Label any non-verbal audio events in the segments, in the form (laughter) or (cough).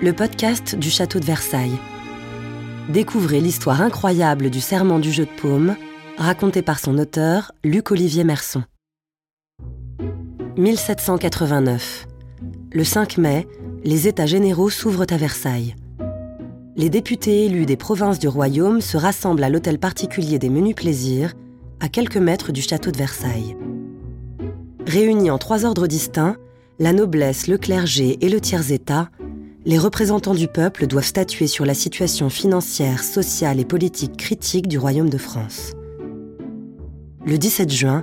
le podcast du château de Versailles. Découvrez l'histoire incroyable du serment du jeu de paume, raconté par son auteur, Luc-Olivier Merson. 1789. Le 5 mai, les États généraux s'ouvrent à Versailles. Les députés élus des provinces du royaume se rassemblent à l'hôtel particulier des Menus Plaisirs, à quelques mètres du château de Versailles. Réunis en trois ordres distincts, la noblesse, le clergé et le tiers-état, les représentants du peuple doivent statuer sur la situation financière, sociale et politique critique du Royaume de France. Le 17 juin,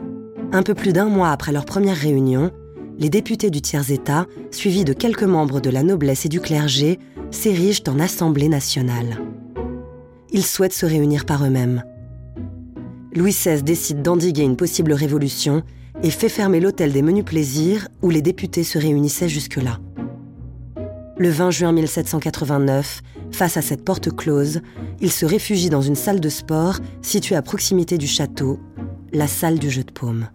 un peu plus d'un mois après leur première réunion, les députés du tiers-État, suivis de quelques membres de la noblesse et du clergé, s'érigent en Assemblée nationale. Ils souhaitent se réunir par eux-mêmes. Louis XVI décide d'endiguer une possible révolution et fait fermer l'hôtel des menus plaisirs où les députés se réunissaient jusque-là. Le 20 juin 1789, face à cette porte close, il se réfugie dans une salle de sport située à proximité du château, la salle du jeu de paume.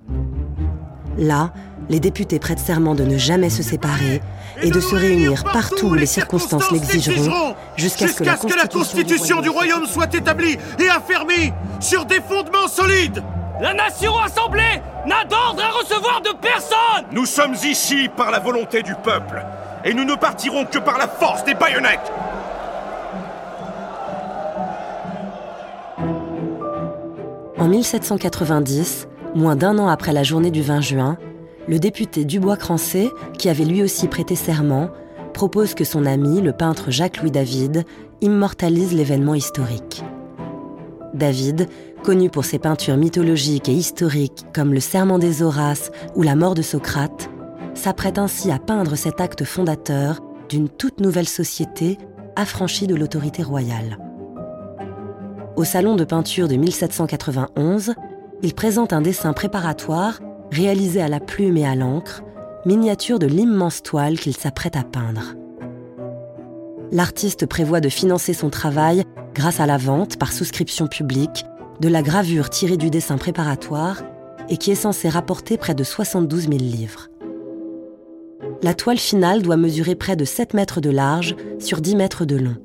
Là, les députés prêtent serment de ne jamais se séparer et de se réunir partout où les circonstances l'exigeront jusqu'à ce que la Constitution du Royaume soit établie et affermie sur des fondements solides. La nation assemblée n'a d'ordre à recevoir de personne Nous sommes ici par la volonté du peuple et nous ne partirons que par la force des baïonnettes En 1790, moins d'un an après la journée du 20 juin, le député Dubois-Crancé, qui avait lui aussi prêté serment, propose que son ami, le peintre Jacques-Louis David, immortalise l'événement historique. David, connu pour ses peintures mythologiques et historiques comme le Serment des Horaces ou la mort de Socrate, s'apprête ainsi à peindre cet acte fondateur d'une toute nouvelle société affranchie de l'autorité royale. Au salon de peinture de 1791, il présente un dessin préparatoire réalisé à la plume et à l'encre, miniature de l'immense toile qu'il s'apprête à peindre. L'artiste prévoit de financer son travail grâce à la vente, par souscription publique, de la gravure tirée du dessin préparatoire et qui est censée rapporter près de 72 000 livres la toile finale doit mesurer près de 7 mètres de large sur 10 mètres de long.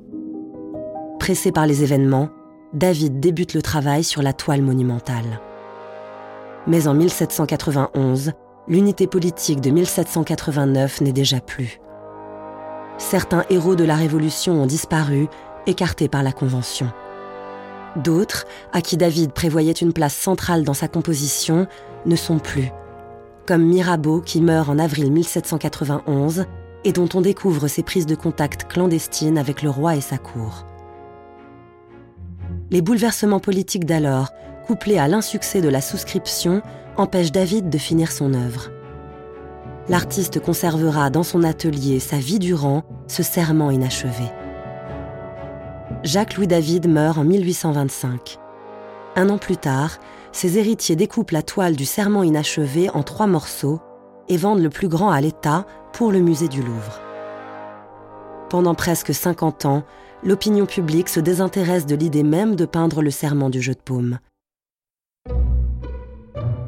Pressé par les événements, David débute le travail sur la toile monumentale. Mais en 1791, l'unité politique de 1789 n'est déjà plus. Certains héros de la Révolution ont disparu, écartés par la Convention. D'autres, à qui David prévoyait une place centrale dans sa composition, ne sont plus comme Mirabeau qui meurt en avril 1791 et dont on découvre ses prises de contact clandestines avec le roi et sa cour. Les bouleversements politiques d'alors, couplés à l'insuccès de la souscription, empêchent David de finir son œuvre. L'artiste conservera dans son atelier sa vie durant ce serment inachevé. Jacques-Louis David meurt en 1825. Un an plus tard, ses héritiers découpent la toile du serment inachevé en trois morceaux et vendent le plus grand à l'État pour le musée du Louvre. Pendant presque 50 ans, l'opinion publique se désintéresse de l'idée même de peindre le serment du jeu de paume.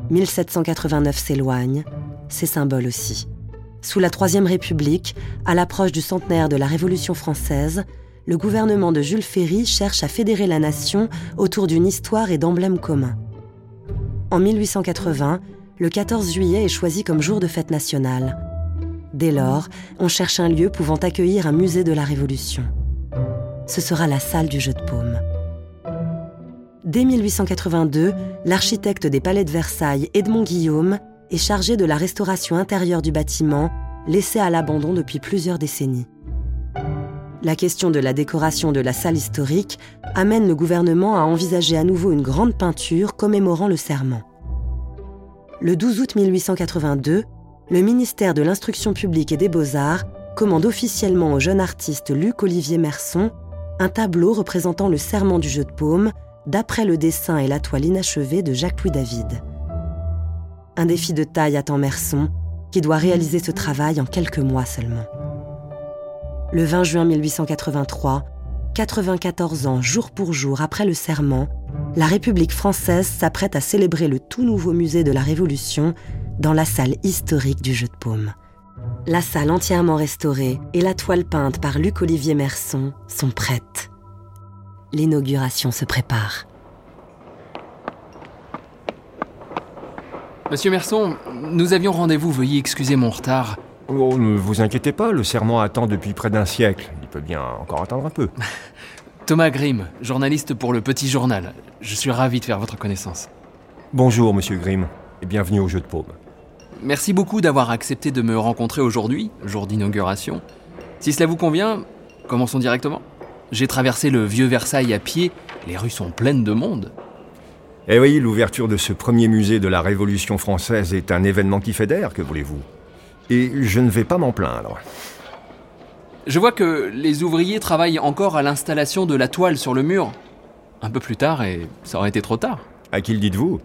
1789 s'éloigne, ses symboles aussi. Sous la Troisième République, à l'approche du centenaire de la Révolution française, le gouvernement de Jules Ferry cherche à fédérer la nation autour d'une histoire et d'emblèmes communs. En 1880, le 14 juillet est choisi comme jour de fête nationale. Dès lors, on cherche un lieu pouvant accueillir un musée de la Révolution. Ce sera la salle du jeu de paume. Dès 1882, l'architecte des palais de Versailles, Edmond Guillaume, est chargé de la restauration intérieure du bâtiment, laissé à l'abandon depuis plusieurs décennies. La question de la décoration de la salle historique amène le gouvernement à envisager à nouveau une grande peinture commémorant le serment. Le 12 août 1882, le ministère de l'Instruction publique et des Beaux-Arts commande officiellement au jeune artiste Luc-Olivier Merson un tableau représentant le serment du jeu de paume d'après le dessin et la toile inachevée de Jacques-Louis David. Un défi de taille attend Merson, qui doit réaliser ce travail en quelques mois seulement. Le 20 juin 1883, 94 ans jour pour jour après le serment, la République française s'apprête à célébrer le tout nouveau musée de la Révolution dans la salle historique du jeu de paume. La salle entièrement restaurée et la toile peinte par Luc-Olivier Merson sont prêtes. L'inauguration se prépare. Monsieur Merson, nous avions rendez-vous, veuillez excuser mon retard. Oh, ne vous inquiétez pas, le serment attend depuis près d'un siècle. Il peut bien encore attendre un peu. (laughs) Thomas Grimm, journaliste pour le Petit Journal. Je suis ravi de faire votre connaissance. Bonjour, monsieur Grimm, et bienvenue au jeu de paume. Merci beaucoup d'avoir accepté de me rencontrer aujourd'hui, jour d'inauguration. Si cela vous convient, commençons directement. J'ai traversé le vieux Versailles à pied, les rues sont pleines de monde. Eh oui, l'ouverture de ce premier musée de la Révolution française est un événement qui fédère, que voulez-vous? Et je ne vais pas m'en plaindre. Je vois que les ouvriers travaillent encore à l'installation de la toile sur le mur. Un peu plus tard, et ça aurait été trop tard. À qui le dites-vous?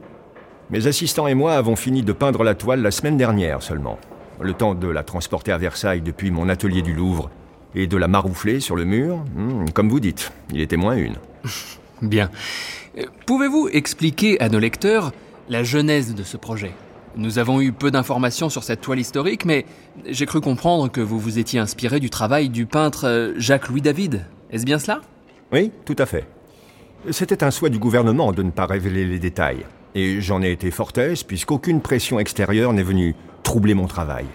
Mes assistants et moi avons fini de peindre la toile la semaine dernière seulement. Le temps de la transporter à Versailles depuis mon atelier du Louvre et de la maroufler sur le mur, hmm, comme vous dites, il était moins une. (laughs) Bien. Euh, Pouvez-vous expliquer à nos lecteurs la genèse de ce projet? Nous avons eu peu d'informations sur cette toile historique, mais j'ai cru comprendre que vous vous étiez inspiré du travail du peintre euh, Jacques-Louis David. Est-ce bien cela? Oui, tout à fait. C'était un souhait du gouvernement de ne pas révéler les détails. Et j'en ai été fort aise, puisqu'aucune pression extérieure n'est venue troubler mon travail.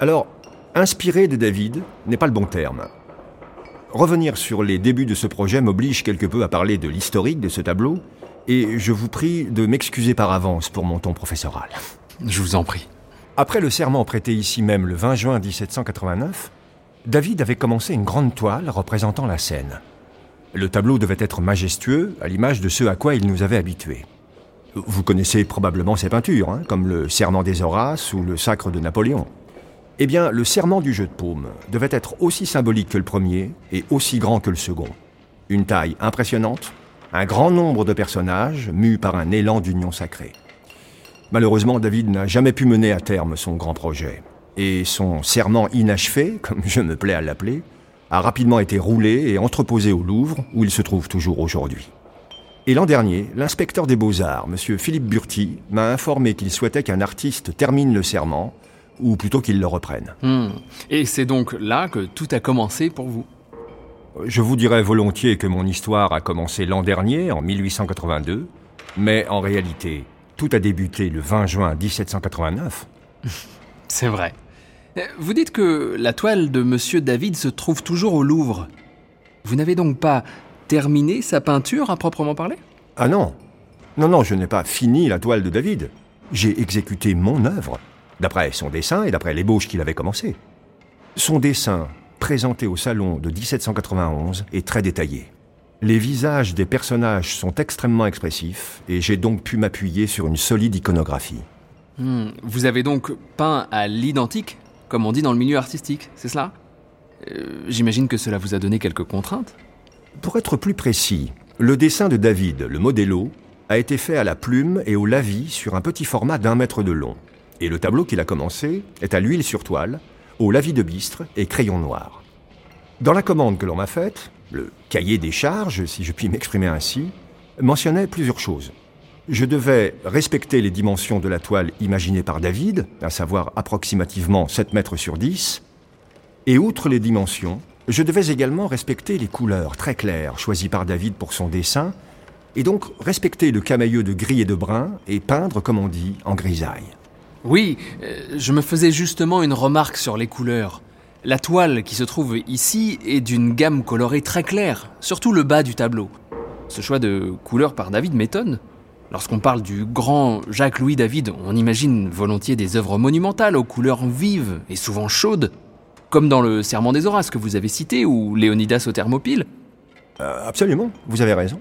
Alors, inspiré de David n'est pas le bon terme. Revenir sur les débuts de ce projet m'oblige quelque peu à parler de l'historique de ce tableau, et je vous prie de m'excuser par avance pour mon ton professoral. Je vous en prie. Après le serment prêté ici même le 20 juin 1789, David avait commencé une grande toile représentant la scène. Le tableau devait être majestueux, à l'image de ce à quoi il nous avait habitués. Vous connaissez probablement ces peintures, hein, comme le Serment des Horaces ou le Sacre de Napoléon. Eh bien, le serment du jeu de paume devait être aussi symbolique que le premier et aussi grand que le second. Une taille impressionnante, un grand nombre de personnages mus par un élan d'union sacrée. Malheureusement, David n'a jamais pu mener à terme son grand projet. Et son serment inachevé, (laughs) comme je me plais à l'appeler, a rapidement été roulé et entreposé au Louvre, où il se trouve toujours aujourd'hui. Et l'an dernier, l'inspecteur des beaux-arts, M. Philippe Burti, m'a informé qu'il souhaitait qu'un artiste termine le serment, ou plutôt qu'il le reprenne. Hmm. Et c'est donc là que tout a commencé pour vous? Je vous dirais volontiers que mon histoire a commencé l'an dernier, en 1882, mais en réalité, tout a débuté le 20 juin 1789. (laughs) C'est vrai. Vous dites que la toile de Monsieur David se trouve toujours au Louvre. Vous n'avez donc pas terminé sa peinture à proprement parler? Ah non Non, non, je n'ai pas fini la toile de David. J'ai exécuté mon œuvre, d'après son dessin et d'après l'ébauche qu'il avait commencé. Son dessin, présenté au salon de 1791, est très détaillé. Les visages des personnages sont extrêmement expressifs et j'ai donc pu m'appuyer sur une solide iconographie. Hmm. Vous avez donc peint à l'identique, comme on dit dans le milieu artistique, c'est cela? Euh, J'imagine que cela vous a donné quelques contraintes Pour être plus précis, le dessin de David, le modello, a été fait à la plume et au lavis sur un petit format d'un mètre de long. Et le tableau qu'il a commencé est à l'huile sur toile, au lavis de bistre et crayon noir. Dans la commande que l'on m'a faite, le cahier des charges, si je puis m'exprimer ainsi, mentionnait plusieurs choses. Je devais respecter les dimensions de la toile imaginée par David, à savoir approximativement 7 mètres sur 10, et outre les dimensions, je devais également respecter les couleurs très claires choisies par David pour son dessin, et donc respecter le camailleux de gris et de brun et peindre, comme on dit, en grisaille. Oui, euh, je me faisais justement une remarque sur les couleurs. La toile qui se trouve ici est d'une gamme colorée très claire, surtout le bas du tableau. Ce choix de couleurs par David m'étonne. Lorsqu'on parle du grand Jacques-Louis David, on imagine volontiers des œuvres monumentales aux couleurs vives et souvent chaudes, comme dans le Serment des Horaces que vous avez cité ou Léonidas aux Thermopyles. Euh, absolument, vous avez raison.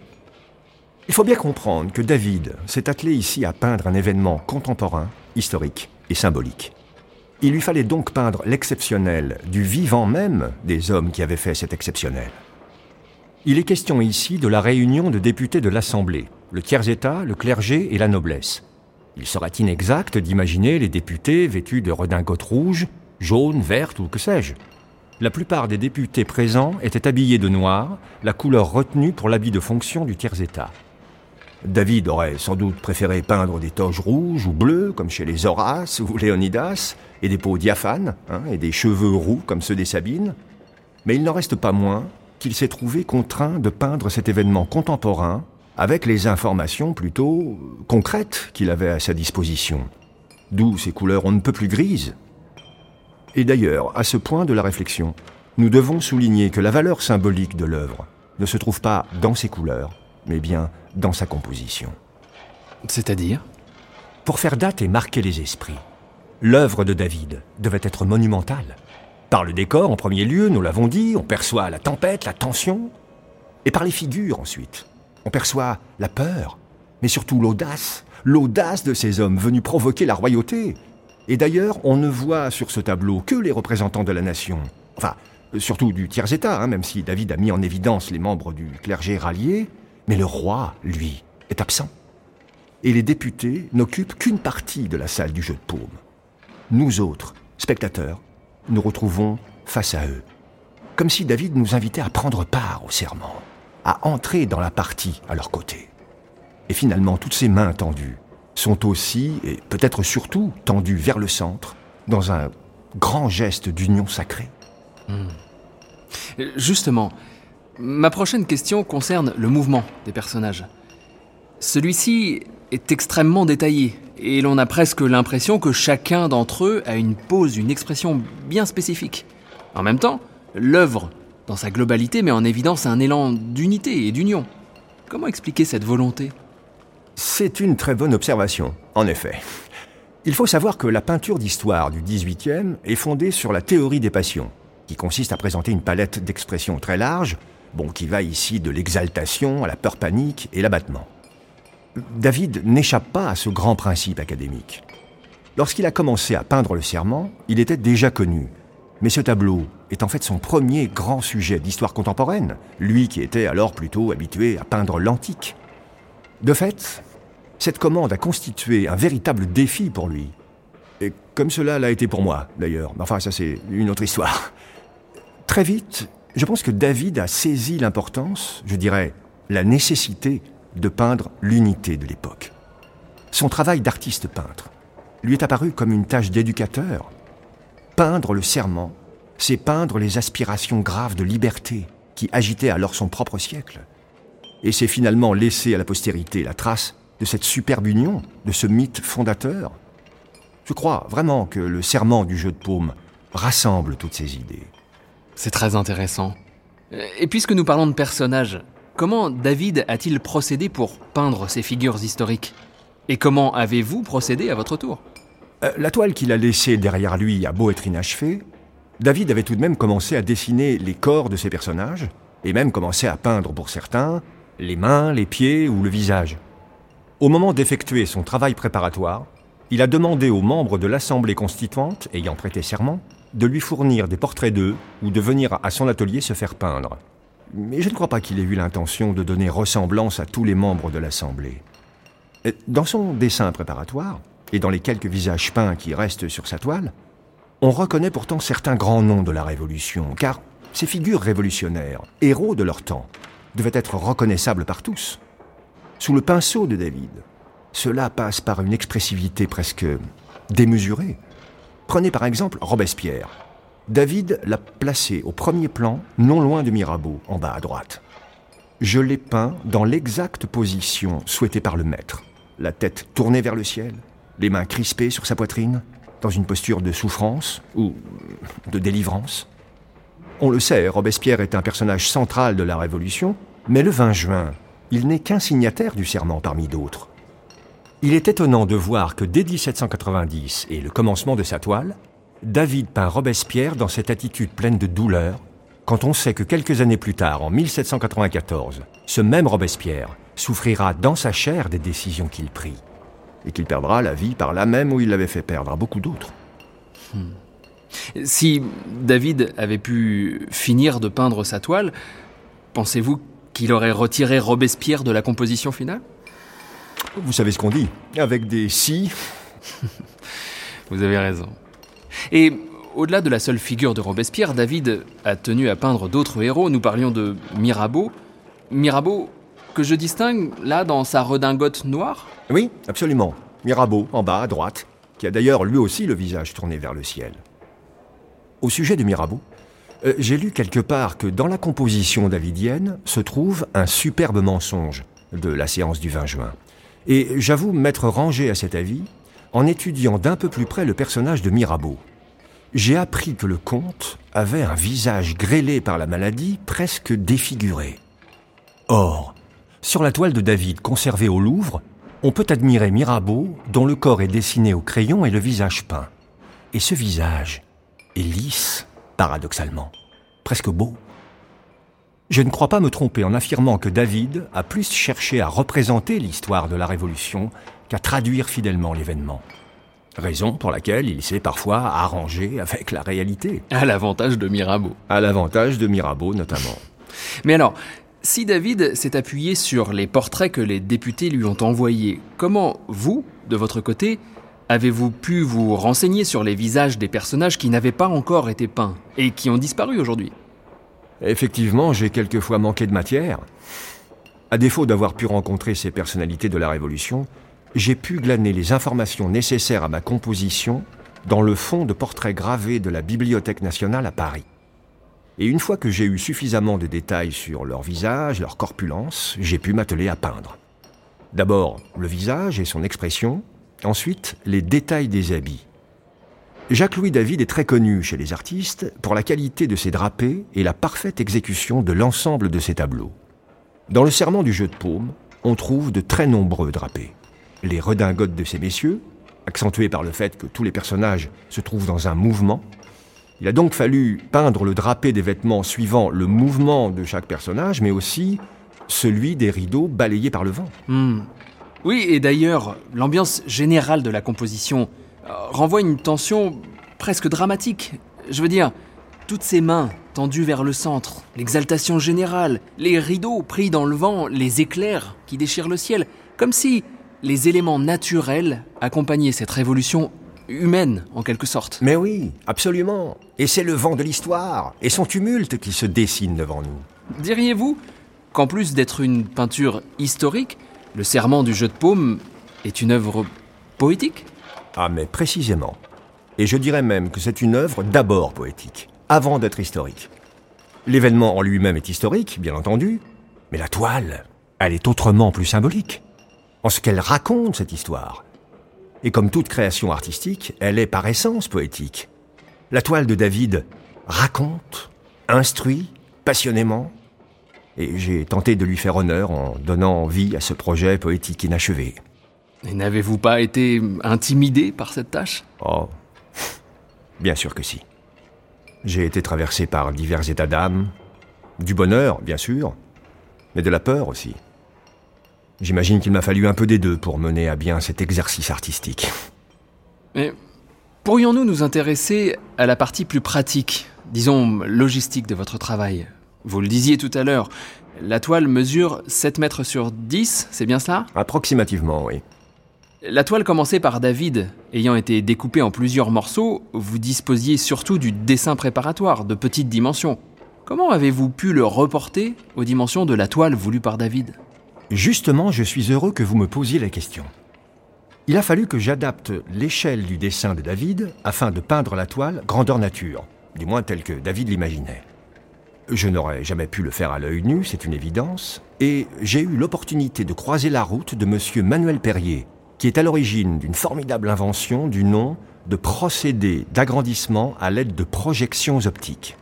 Il faut bien comprendre que David s'est attelé ici à peindre un événement contemporain, historique et symbolique. Il lui fallait donc peindre l'exceptionnel du vivant même des hommes qui avaient fait cet exceptionnel. Il est question ici de la réunion de députés de l'Assemblée, le tiers-État, le clergé et la noblesse. Il serait inexact d'imaginer les députés vêtus de redingotes rouges, jaunes, vertes ou que sais-je. La plupart des députés présents étaient habillés de noir, la couleur retenue pour l'habit de fonction du tiers-État. David aurait sans doute préféré peindre des toges rouges ou bleues, comme chez les Horaces ou Léonidas, et des peaux diaphanes, hein, et des cheveux roux, comme ceux des Sabines. Mais il n'en reste pas moins qu'il s'est trouvé contraint de peindre cet événement contemporain avec les informations plutôt concrètes qu'il avait à sa disposition. D'où ces couleurs on ne peut plus grises. Et d'ailleurs, à ce point de la réflexion, nous devons souligner que la valeur symbolique de l'œuvre ne se trouve pas dans ses couleurs, mais bien dans sa composition. C'est-à-dire? Pour faire date et marquer les esprits, l'œuvre de David devait être monumentale. Par le décor, en premier lieu, nous l'avons dit, on perçoit la tempête, la tension, et par les figures ensuite. On perçoit la peur, mais surtout l'audace, l'audace de ces hommes venus provoquer la royauté. Et d'ailleurs, on ne voit sur ce tableau que les représentants de la nation. Enfin, surtout du tiers-État, hein, même si David a mis en évidence les membres du clergé rallié, mais le roi, lui, est absent. Et les députés n'occupent qu'une partie de la salle du jeu de paume. Nous autres, spectateurs, nous retrouvons face à eux. Comme si David nous invitait à prendre part au serment, à entrer dans la partie à leur côté. Et finalement, toutes ces mains tendues sont aussi, et peut-être surtout, tendues vers le centre, dans un grand geste d'union sacrée. Hmm. Justement, ma prochaine question concerne le mouvement des personnages. Celui-ci est extrêmement détaillé, et l'on a presque l'impression que chacun d'entre eux a une pose, une expression bien spécifique. En même temps, l'œuvre, dans sa globalité, met en évidence un élan d'unité et d'union. Comment expliquer cette volonté? C'est une très bonne observation, en effet. Il faut savoir que la peinture d'histoire du XVIIIe est fondée sur la théorie des passions, qui consiste à présenter une palette d'expressions très large, bon, qui va ici de l'exaltation à la peur panique et l'abattement. David n'échappe pas à ce grand principe académique. Lorsqu'il a commencé à peindre le serment, il était déjà connu. Mais ce tableau est en fait son premier grand sujet d'histoire contemporaine, lui qui était alors plutôt habitué à peindre l'antique. De fait, cette commande a constitué un véritable défi pour lui. Et comme cela l'a été pour moi, d'ailleurs. Enfin, ça c'est une autre histoire. Très vite, je pense que David a saisi l'importance, je dirais, la nécessité de peindre l'unité de l'époque. Son travail d'artiste peintre lui est apparu comme une tâche d'éducateur. Peindre le serment, c'est peindre les aspirations graves de liberté qui agitaient alors son propre siècle. Et c'est finalement laisser à la postérité la trace de cette superbe union, de ce mythe fondateur. Je crois vraiment que le serment du jeu de paume rassemble toutes ces idées. C'est très intéressant. Et puisque nous parlons de personnages, Comment David a-t-il procédé pour peindre ces figures historiques? Et comment avez-vous procédé à votre tour? Euh, La toile qu'il a laissée derrière lui a beau être inachevée, David avait tout de même commencé à dessiner les corps de ses personnages, et même commencé à peindre pour certains les mains, les pieds ou le visage. Au moment d'effectuer son travail préparatoire, il a demandé aux membres de l'Assemblée constituante, ayant prêté serment, de lui fournir des portraits d'eux ou de venir à son atelier se faire peindre mais je ne crois pas qu'il ait eu l'intention de donner ressemblance à tous les membres de l'Assemblée. Dans son dessin préparatoire, et dans les quelques visages peints qui restent sur sa toile, on reconnaît pourtant certains grands noms de la Révolution, car ces figures révolutionnaires, héros de leur temps, devaient être reconnaissables par tous. Sous le pinceau de David, cela passe par une expressivité presque démesurée. Prenez par exemple Robespierre, David l'a placé au premier plan, non loin de Mirabeau, en bas à droite. Je l'ai peint dans l'exacte position souhaitée par le maître. La tête tournée vers le ciel, les mains crispées sur sa poitrine, dans une posture de souffrance ou de délivrance. On le sait, Robespierre est un personnage central de la Révolution, mais le 20 juin, il n'est qu'un signataire du serment parmi d'autres. Il est étonnant de voir que dès 1790 et le commencement de sa toile, David peint Robespierre dans cette attitude pleine de douleur, quand on sait que quelques années plus tard, en 1794, ce même Robespierre souffrira dans sa chair des décisions qu'il prit, et qu'il perdra la vie par là même où il l'avait fait perdre à beaucoup d'autres. Hmm. Si David avait pu finir de peindre sa toile, pensez-vous qu'il aurait retiré Robespierre de la composition finale? Vous savez ce qu'on dit, avec des si. Vous avez raison. Et au-delà de la seule figure de Robespierre, David a tenu à peindre d'autres héros. Nous parlions de Mirabeau. Mirabeau, que je distingue là dans sa redingote noire? Oui, absolument. Mirabeau, en bas, à droite, qui a d'ailleurs lui aussi le visage tourné vers le ciel. Au sujet de Mirabeau, euh, j'ai lu quelque part que dans la composition davidienne se trouve un superbe mensonge de la séance du 20 juin. Et j'avoue m'être rangé à cet avis en étudiant d'un peu plus près le personnage de Mirabeau. J'ai appris que le comte avait un visage grêlé par la maladie, presque défiguré. Or, sur la toile de David conservée au Louvre, on peut admirer Mirabeau dont le corps est dessiné au crayon et le visage peint. Et ce visage est lisse, paradoxalement, presque beau. Je ne crois pas me tromper en affirmant que David a plus cherché à représenter l'histoire de la Révolution qu'à traduire fidèlement l'événement. Raison pour laquelle il s'est parfois arrangé avec la réalité. À l'avantage de Mirabeau. À l'avantage de Mirabeau notamment. Mais alors, si David s'est appuyé sur les portraits que les députés lui ont envoyés, comment vous, de votre côté, avez-vous pu vous renseigner sur les visages des personnages qui n'avaient pas encore été peints et qui ont disparu aujourd'hui? Effectivement, j'ai quelquefois manqué de matière. À défaut d'avoir pu rencontrer ces personnalités de la Révolution, j'ai pu glaner les informations nécessaires à ma composition dans le fond de portraits gravés de la Bibliothèque nationale à Paris. Et une fois que j'ai eu suffisamment de détails sur leur visage, leur corpulence, j'ai pu m'atteler à peindre. D'abord le visage et son expression, ensuite les détails des habits. Jacques-Louis David est très connu chez les artistes pour la qualité de ses drapés et la parfaite exécution de l'ensemble de ses tableaux. Dans le serment du jeu de paume, on trouve de très nombreux drapés. Les redingotes de ces messieurs, accentuées par le fait que tous les personnages se trouvent dans un mouvement, il a donc fallu peindre le drapé des vêtements suivant le mouvement de chaque personnage, mais aussi celui des rideaux balayés par le vent. Hmm. Oui, et d'ailleurs, l'ambiance générale de la composition renvoie une tension presque dramatique. Je veux dire, toutes ces mains tendues vers le centre, l'exaltation générale, les rideaux pris dans le vent, les éclairs qui déchirent le ciel, comme si les éléments naturels accompagnaient cette révolution humaine, en quelque sorte. Mais oui, absolument. Et c'est le vent de l'histoire et son tumulte qui se dessine devant nous. Diriez-vous qu'en plus d'être une peinture historique, le serment du jeu de paume est une œuvre poétique? Ah, mais précisément. Et je dirais même que c'est une œuvre d'abord poétique, avant d'être historique. L'événement en lui-même est historique, bien entendu, mais la toile, elle est autrement plus symbolique, en ce qu'elle raconte cette histoire. Et comme toute création artistique, elle est par essence poétique. La toile de David raconte, instruit, passionnément, et j'ai tenté de lui faire honneur en donnant vie à ce projet poétique inachevé. Et n'avez-vous pas été intimidé par cette tâche? Oh, bien sûr que si. J'ai été traversé par divers états d'âme, du bonheur, bien sûr, mais de la peur aussi. J'imagine qu'il m'a fallu un peu des deux pour mener à bien cet exercice artistique. Mais pourrions-nous nous intéresser à la partie plus pratique, disons logistique de votre travail? Vous le disiez tout à l'heure, la toile mesure 7 mètres sur 10, c'est bien ça Approximativement, oui. La toile commencée par David, ayant été découpée en plusieurs morceaux, vous disposiez surtout du dessin préparatoire de petite dimension. Comment avez-vous pu le reporter aux dimensions de la toile voulue par David? Justement, je suis heureux que vous me posiez la question. Il a fallu que j'adapte l'échelle du dessin de David afin de peindre la toile grandeur nature, du moins telle que David l'imaginait. Je n'aurais jamais pu le faire à l'œil nu, c'est une évidence, et j'ai eu l'opportunité de croiser la route de M. Manuel Perrier, qui est à l'origine d'une formidable invention du nom de procédé d'agrandissement à l'aide de projections optiques.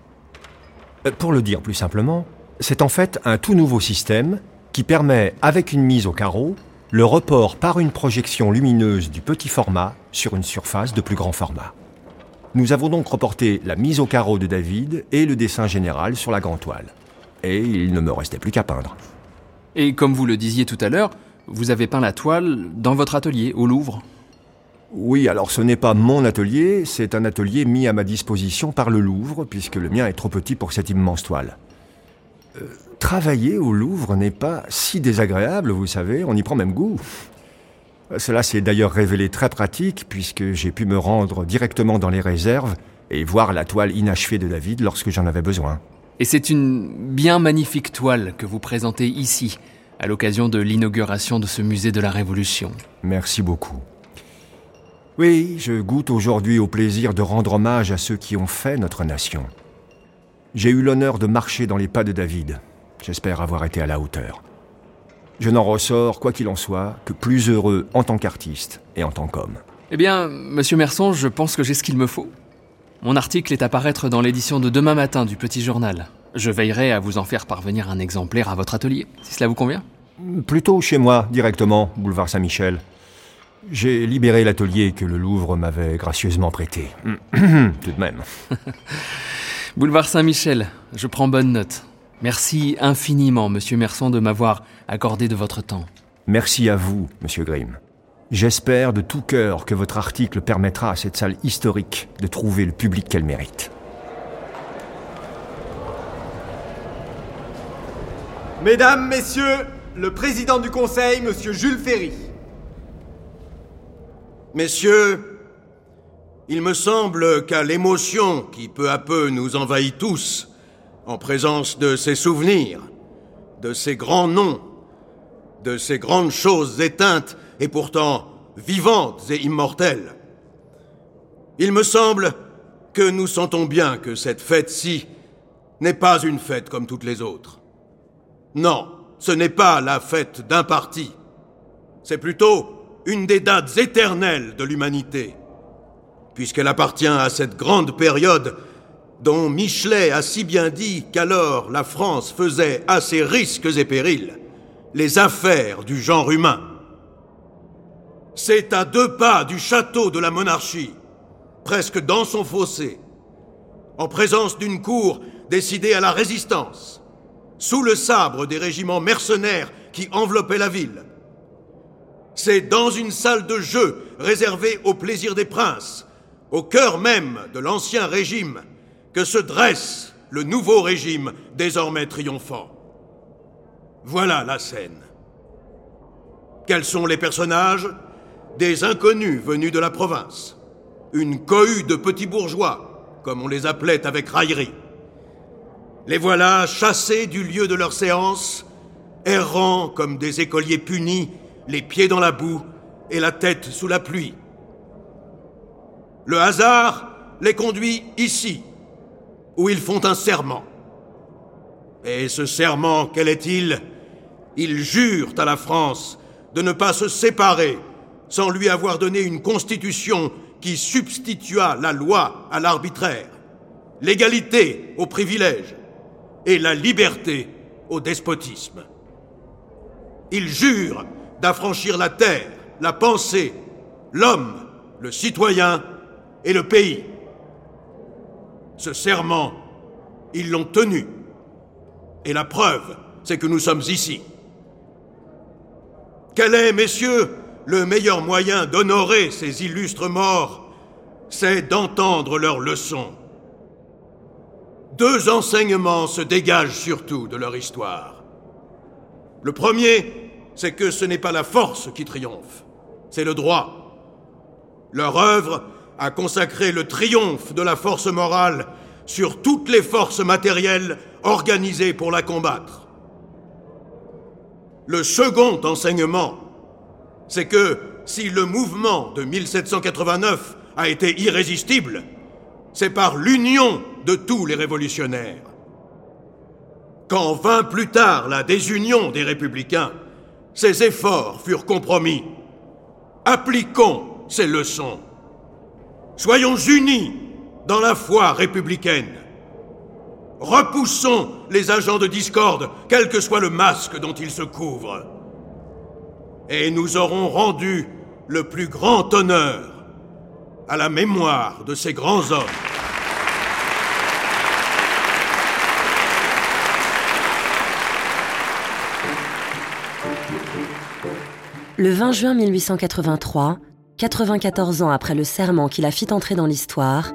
Euh, Pour le dire plus simplement, c'est en fait un tout nouveau système qui permet, avec une mise au carreau, le report par une projection lumineuse du petit format sur une surface de plus grand format. Nous avons donc reporté la mise au carreau de David et le dessin général sur la grande toile. Et il ne me restait plus qu'à peindre. Et comme vous le disiez tout à l'heure, vous avez peint la toile dans votre atelier, au Louvre. Oui, alors ce n'est pas mon atelier, c'est un atelier mis à ma disposition par le Louvre, puisque le mien est trop petit pour cette immense toile. Euh, travailler au Louvre n'est pas si désagréable, vous savez, on y prend même goût. Cela s'est d'ailleurs révélé très pratique, puisque j'ai pu me rendre directement dans les réserves et voir la toile inachevée de David lorsque j'en avais besoin. Et c'est une bien magnifique toile que vous présentez ici, à l'occasion de l'inauguration de ce musée de la Révolution. Merci beaucoup. Oui, je goûte aujourd'hui au plaisir de rendre hommage à ceux qui ont fait notre nation. J'ai eu l'honneur de marcher dans les pas de David. J'espère avoir été à la hauteur. Je n'en ressors, quoi qu'il en soit, que plus heureux en tant qu'artiste et en tant qu'homme. Eh bien, monsieur Merson, je pense que j'ai ce qu'il me faut. Mon article est à paraître dans l'édition de demain matin du Petit Journal. Je veillerai à vous en faire parvenir un exemplaire à votre atelier, si cela vous convient. Plutôt chez moi, directement, boulevard Saint-Michel. J'ai libéré l'atelier que le Louvre m'avait gracieusement prêté. (clears throat) Tout de même. (laughs) boulevard Saint-Michel, je prends bonne note. Merci infiniment, monsieur Merson, de m'avoir accordé de votre temps. Merci à vous, monsieur Grimm. J'espère de tout cœur que votre article permettra à cette salle historique de trouver le public qu'elle mérite. Mesdames, Messieurs, le président du Conseil, Monsieur Jules Ferry. Messieurs, il me semble qu'à l'émotion qui peu à peu nous envahit tous, en présence de ces souvenirs, de ces grands noms, de ces grandes choses éteintes et pourtant vivantes et immortelles. Il me semble que nous sentons bien que cette fête-ci n'est pas une fête comme toutes les autres. Non, ce n'est pas la fête d'un parti. C'est plutôt une des dates éternelles de l'humanité, puisqu'elle appartient à cette grande période dont Michelet a si bien dit qu'alors la France faisait à ses risques et périls les affaires du genre humain. C'est à deux pas du château de la monarchie, presque dans son fossé, en présence d'une cour décidée à la résistance, sous le sabre des régiments mercenaires qui enveloppaient la ville. C'est dans une salle de jeu réservée au plaisir des princes, au cœur même de l'ancien régime, que se dresse le nouveau régime désormais triomphant. Voilà la scène. Quels sont les personnages Des inconnus venus de la province? Une cohue de petits bourgeois, comme on les appelait avec raillerie. Les voilà chassés du lieu de leur séance, errant comme des écoliers punis, les pieds dans la boue et la tête sous la pluie. Le hasard les conduit ici, où ils font un serment. Et ce serment, quel est-il? Ils jurent à la France de ne pas se séparer sans lui avoir donné une constitution qui substitua la loi à l'arbitraire, l'égalité au privilège et la liberté au despotisme. Ils jurent d'affranchir la terre, la pensée, l'homme, le citoyen et le pays. Ce serment, ils l'ont tenu. Et la preuve, c'est que nous sommes ici. Quel est, messieurs, le meilleur moyen d'honorer ces illustres morts? C'est d'entendre leurs leçons. Deux enseignements se dégagent surtout de leur histoire. Le premier, c'est que ce n'est pas la force qui triomphe, c'est le droit. Leur œuvre a consacré le triomphe de la force morale sur toutes les forces matérielles organisées pour la combattre. Le second enseignement, c'est que si le mouvement de 1789 a été irrésistible, c'est par l'union de tous les révolutionnaires. Quand vint plus tard la désunion des républicains, ces efforts furent compromis. Appliquons ces leçons. Soyons unis dans la foi républicaine. Repoussons les agents de discorde, quel que soit le masque dont ils se couvrent. Et nous aurons rendu le plus grand honneur à la mémoire de ces grands hommes. Le 20 juin 1883, 94 ans après le serment qui la fit entrer dans l'histoire,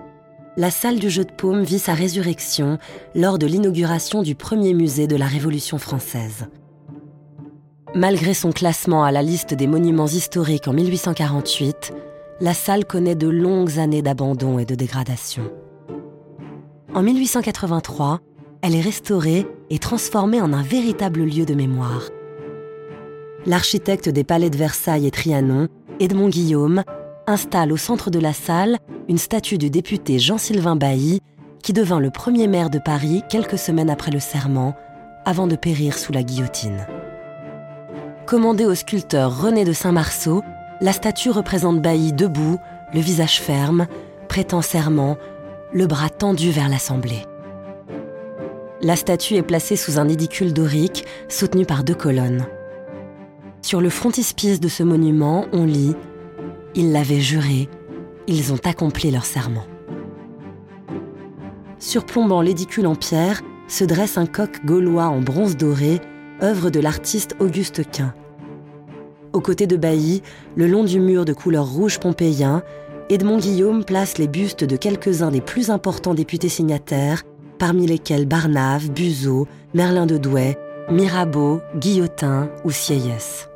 la salle du jeu de paume vit sa résurrection lors de l'inauguration du premier musée de la Révolution française. Malgré son classement à la liste des monuments historiques en 1848, la salle connaît de longues années d'abandon et de dégradation. En 1883, elle est restaurée et transformée en un véritable lieu de mémoire. l'architecte des palais de Versailles et Trianon, Edmond Guillaume, installe au centre de la salle une statue du député Jean-Sylvain Bailly, qui devint le premier maire de Paris quelques semaines après le serment, avant de périr sous la guillotine. Commandée au sculpteur René de Saint-Marceau, la statue représente Bailly debout, le visage ferme, prêtant serment, le bras tendu vers l'Assemblée. La statue est placée sous un édicule dorique soutenu par deux colonnes. Sur le frontispice de ce monument, on lit Ils l'avaient juré, ils ont accompli leur serment. Surplombant l'édicule en pierre, se dresse un coq gaulois en bronze doré, œuvre de l'artiste Auguste Quint. Aux côtés de Bailly, le long du mur de couleur rouge pompéien, Edmond Guillaume place les bustes de quelques-uns des plus importants députés signataires, parmi lesquels Barnave, Buzeau, Merlin de Douai, Mirabeau, Guillotin ou Sieyès.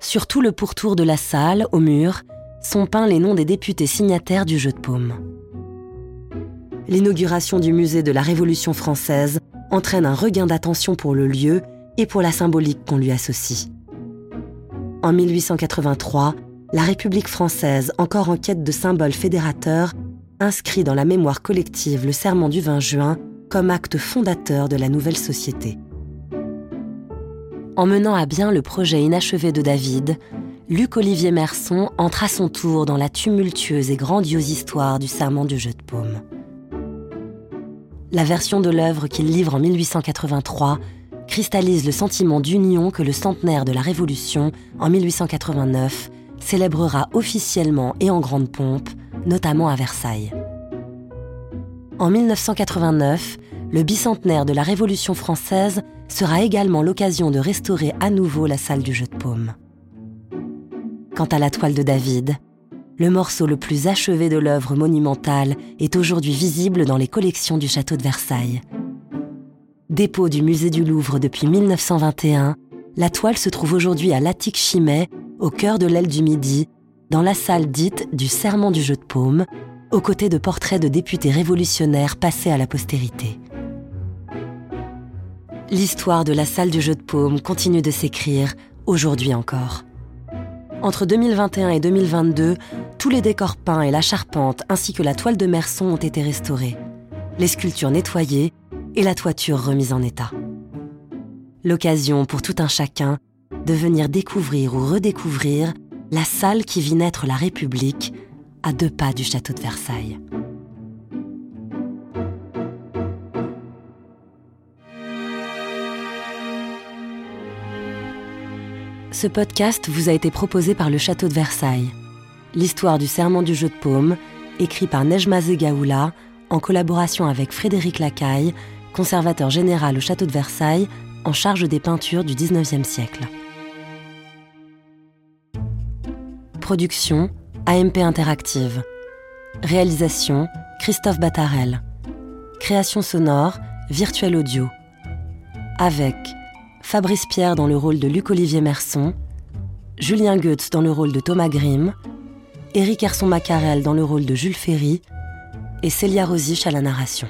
Sur tout le pourtour de la salle, au mur, sont peints les noms des députés signataires du jeu de paume. L'inauguration du musée de la Révolution française entraîne un regain d'attention pour le lieu et pour la symbolique qu'on lui associe. En 1883, la République française, encore en quête de symboles fédérateurs, inscrit dans la mémoire collective le serment du 20 juin comme acte fondateur de la nouvelle société. En menant à bien le projet inachevé de David, Luc-Olivier Merson entre à son tour dans la tumultueuse et grandiose histoire du serment du jeu de paume. La version de l'œuvre qu'il livre en 1883 cristallise le sentiment d'union que le centenaire de la Révolution, en 1889, célébrera officiellement et en grande pompe, notamment à Versailles. En 1989, le bicentenaire de la Révolution française sera également l'occasion de restaurer à nouveau la salle du jeu de paume. Quant à la toile de David, le morceau le plus achevé de l'œuvre monumentale est aujourd'hui visible dans les collections du château de Versailles. Dépôt du musée du Louvre depuis 1921, la toile se trouve aujourd'hui à l'Attique Chimay, au cœur de l'aile du Midi, dans la salle dite du Serment du jeu de paume, aux côtés de portraits de députés révolutionnaires passés à la postérité. L'histoire de la salle du jeu de paume continue de s'écrire, aujourd'hui encore. Entre 2021 et 2022, tous les décors peints et la charpente ainsi que la toile de Merson ont été restaurés, les sculptures nettoyées et la toiture remise en état. L'occasion pour tout un chacun de venir découvrir ou redécouvrir la salle qui vit naître la République à deux pas du château de Versailles. Ce podcast vous a été proposé par le Château de Versailles. L'histoire du serment du jeu de paume, écrit par Nejma Zegaoula, en collaboration avec Frédéric Lacaille, conservateur général au Château de Versailles, en charge des peintures du XIXe siècle. Production AMP Interactive. Réalisation Christophe Battarel. Création sonore Virtuel Audio. Avec Fabrice Pierre dans le rôle de Luc-Olivier Merson, Julien Goetz dans le rôle de Thomas Grimm, Éric Herson Macarel dans le rôle de Jules Ferry et Célia Rosich à la narration.